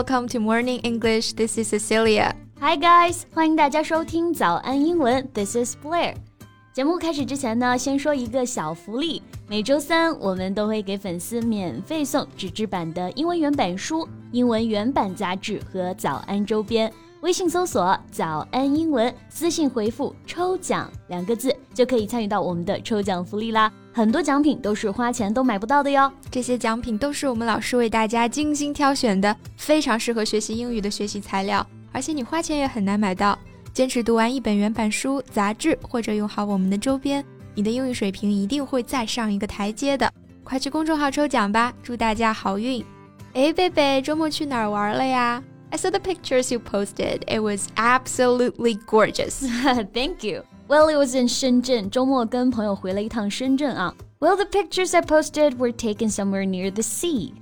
welcome to Morning English. This is Cecilia. Hi guys，欢迎大家收听早安英文。This is Blair。节目开始之前呢，先说一个小福利。每周三我们都会给粉丝免费送纸质版的英文原版书、英文原版杂志和早安周边。微信搜索“早安英文”，私信回复“抽奖”两个字，就可以参与到我们的抽奖福利啦！很多奖品都是花钱都买不到的哟。这些奖品都是我们老师为大家精心挑选的，非常适合学习英语的学习材料，而且你花钱也很难买到。坚持读完一本原版书、杂志，或者用好我们的周边，你的英语水平一定会再上一个台阶的。快去公众号抽奖吧，祝大家好运！哎，贝贝，周末去哪儿玩了呀 ？I saw the pictures you posted. It was absolutely gorgeous. Thank you. Well, it was in Shenzhen. 周末跟朋友回了一趟深圳啊。Well, the pictures I posted were taken somewhere near the sea.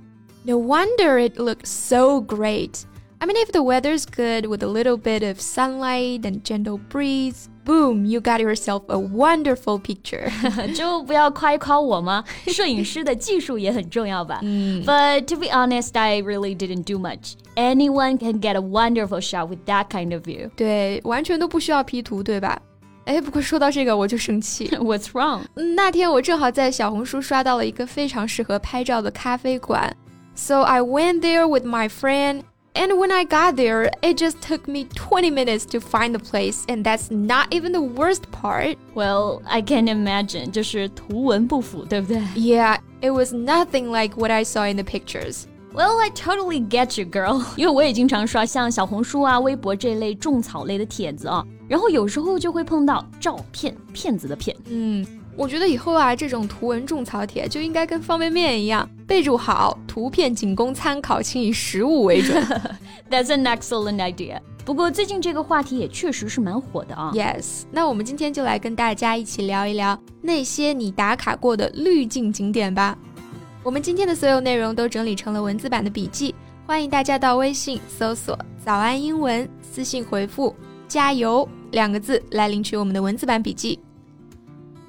No wonder it looked so great. I mean, if the weather's good with a little bit of sunlight and gentle breeze, boom, you got yourself a wonderful picture. 就不要夸一夸我吗？摄影师的技术也很重要吧。嗯。But to be honest, I really didn't do much. Anyone can get a wonderful shot with that kind of view. 对，完全都不需要 P 图，对吧？哎，不过说到这个我就生气。What's wrong？那天我正好在小红书刷到了一个非常适合拍照的咖啡馆，so I went there with my friend. And when I got there, it just took me 20 minutes to find the place, and that's not even the worst part. Well, I can imagine, 就是图文不符，对不对? Yeah, it was nothing like what I saw in the pictures. Well, I totally get you, girl. 因为我也经常刷像小红书啊、微博这类种草类的帖子啊，然后有时候就会碰到照骗骗子的骗。嗯。 我觉得以后啊，这种图文种草帖就应该跟方便面一样，备注好，图片仅供参考，请以实物为准。That's an excellent idea。不过最近这个话题也确实是蛮火的啊。Yes，那我们今天就来跟大家一起聊一聊那些你打卡过的滤镜景点吧。我们今天的所有内容都整理成了文字版的笔记，欢迎大家到微信搜索“早安英文”，私信回复“加油”两个字来领取我们的文字版笔记。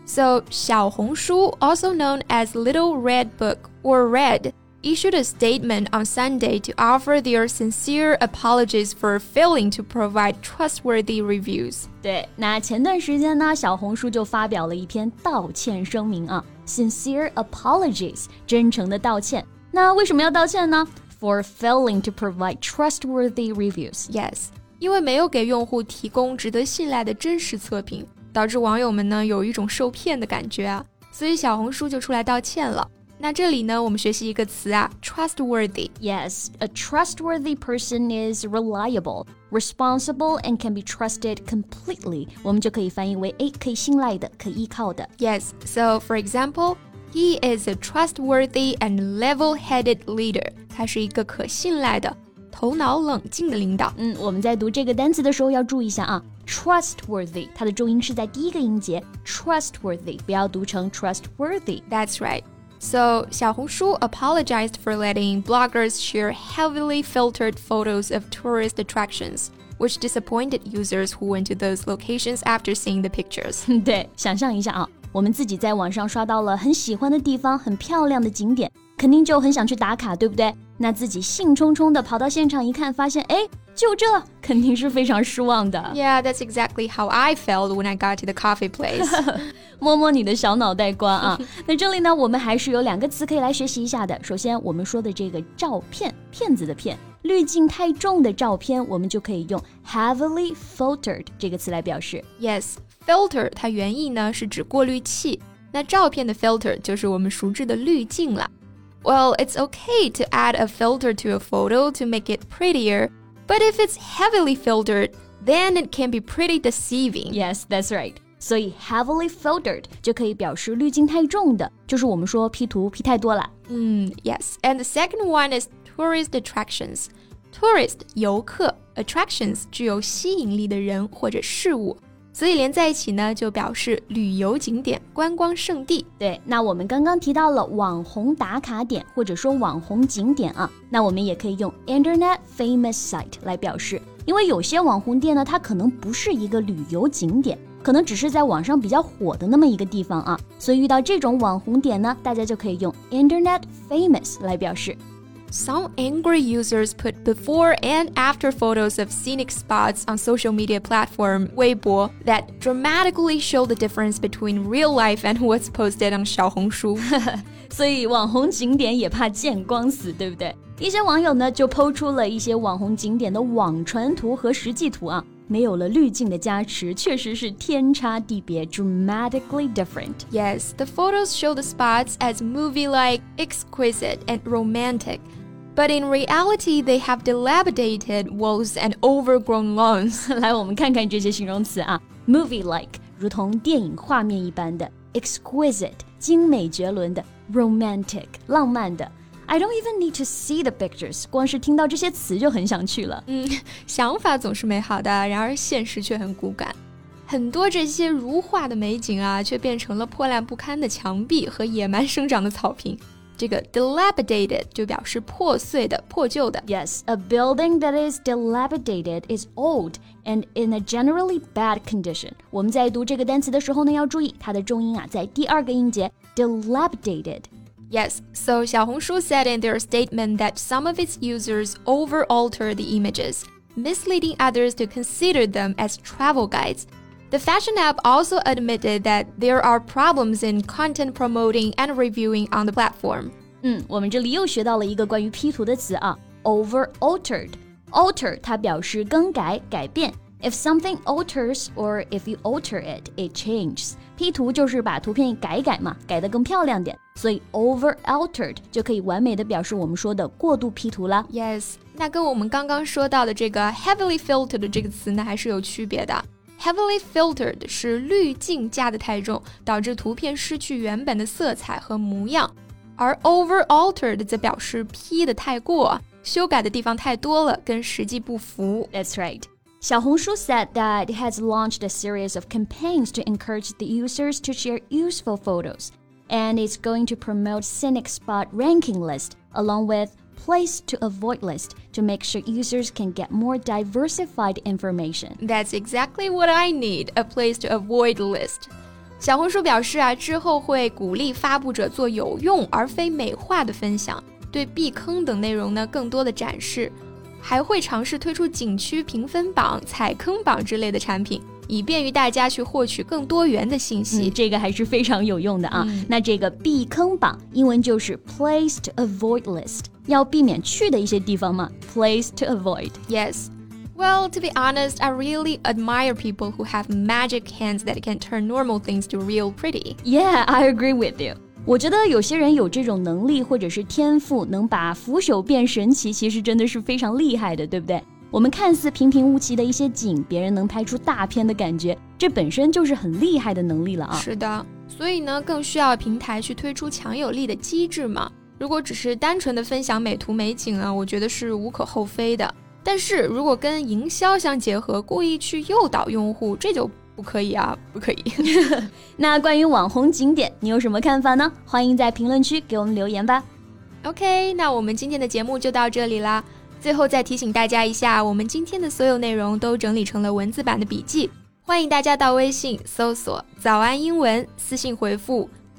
So, 小红书, also known as Little Red Book or Red, issued a statement on Sunday to offer their sincere apologies for failing to provide trustworthy reviews. 对，那前段时间呢，小红书就发表了一篇道歉声明啊，sincere apologies，真诚的道歉。那为什么要道歉呢？For failing to provide trustworthy reviews. Yes，因为没有给用户提供值得信赖的真实测评。 导致网友们呢有一种受骗的感觉啊，所以小红书就出来道歉了。那这里呢，我们学习一个词啊，trustworthy。Yes, a trustworthy person is reliable, responsible, and can be trusted completely。我们就可以翻译为诶，可以信赖的，可依靠的。Yes, so for example. He is a trustworthy and level-headed leader. 他是一个可信赖的、 头脑冷静的领导。嗯，我们在读这个单词的时候要注意一下啊。trustworthy，它的重音是在第一个音节，trustworthy，不要读成 trustworthy。That's right. So, 小红书 apologized for letting bloggers share heavily filtered photos of tourist attractions, which disappointed users who went to those locations after seeing the pictures. 对，想象一下啊，我们自己在网上刷到了很喜欢的地方、很漂亮的景点， 肯定就很想去打卡，对不对？那自己兴冲冲的跑到现场一看，发现哎，就这，肯定是非常失望的。Yeah, that's exactly how I felt when I got to the coffee place. 摸摸你的小脑袋瓜啊！那这里呢，我们还是有两个词可以来学习一下的。首先，我们说的这个照片，骗子的骗，滤镜太重的照片，我们就可以用 heavily filtered 这个词来表示。Yes, filter 它原意呢是指过滤器，那照片的 filter 就是我们熟知的滤镜了。Well, it's okay to add a filter to a photo to make it prettier, but if it's heavily filtered, then it can be pretty deceiving. Yes, that's right. 所以 heavily filtered 就可以表示滤镜太重的，就是我们说 P 图 P 太多了。嗯，Yes. And the second one is tourist attractions. Tourist 游客，attractions 具有吸引力的人或者事物。 所以连在一起呢，就表示旅游景点、观光胜地。对，那我们刚刚提到了网红打卡点或者说网红景点啊，那我们也可以用 Internet famous site 来表示。因为有些网红店呢，它可能不是一个旅游景点，可能只是在网上比较火的那么一个地方啊。所以遇到这种网红点呢，大家就可以用 Internet famous 来表示。Some angry users put before and after photos of scenic spots on social media platform Weibo that dramatically show the difference between real life and what's posted on 小红书。所以网红景点也怕见光死，对不对？一些网友呢就抛出了一些网红景点的网传图和实际图啊。没有了滤镜的加持，确实是天差地别，dramatically different. Yes, the photos show the spots as movie-like, exquisite, and romantic. But in reality, they have dilapidated walls and overgrown lawns. 来，我们看看这些形容词啊，movie-like 如同电影画面一般的，exquisite 精美绝伦的，romantic 浪漫的。I don't even need to see the pictures，光是听到这些词就很想去了。嗯，想法总是美好的，然而现实却很骨感。很多这些如画的美景啊，却变成了破烂不堪的墙壁和野蛮生长的草坪。 这个 dilapidated 就表示破碎的、破旧的。Yes, a building that is dilapidated is old and in a generally bad condition. 我们在读这个单词的时候呢，要注意它的重音啊，在第二个音节 dilapidated。Yes, so Xiaohongshu said in their statement that some of its users over alter the images, misleading others to consider them as travel guides. The fashion app also admitted that there are problems in content promoting and reviewing on the platform. 嗯，我们这里又学到了一个关于 P 图的词啊，over altered。alter 它表示更改、改变。If something alters or if you alter it, it changes. P 图就是把图片改一改嘛，改得更漂亮点。所以 over altered 就可以完美的表示我们说的过度 P 图啦。Yes，那跟我们刚刚说到的这个 heavily filtered 这个词呢，还是有区别的。 Heavily filtered 是滤镜加的太重，导致图片失去原本的色彩和模样，而 over altered 则表示 P 的太过，修改的地方太多了，跟实际不符。That's right. 小红书 said that it has launched a series of campaigns to encourage the users to share useful photos, and it's going to promote Cynic Spot ranking list along with place to avoid list to make sure users can get more diversified information. That's exactly what I need, a place to avoid list. 小红书表示啊，之后会鼓励发布者做有用而非美化的分享，对避坑等内容呢更多的展示。还会尝试推出景区评分榜、踩坑榜之类的产品，以便于大家去获取更多元的信息。嗯、这个还是非常有用的啊。嗯、那这个避坑榜英文就是 place to avoid list， 要避免去的一些地方嘛，place to avoid。Yes. Well, to be honest, I really admire people who have magic hands that can turn normal things to real pretty. Yeah, I agree with you. 我觉得有些人有这种能力或者是天赋，能把腐朽变神奇，其实真的是非常厉害的，对不对？我们看似平平无奇的一些景，别人能拍出大片的感觉，这本身就是很厉害的能力了啊！是的，所以呢，更需要平台去推出强有力的机制嘛。 如果只是单纯的分享美图美景啊，我觉得是无可厚非的。但是如果跟营销相结合，故意去诱导用户，这就。不可以啊，不可以。那关于网红景点，你有什么看法呢？欢迎在评论区给我们留言吧。OK，那我们今天的节目就到这里啦。最后再提醒大家一下，我们今天的所有内容都整理成了文字版的笔记，欢迎大家到微信搜索“早安英文”，私信回复“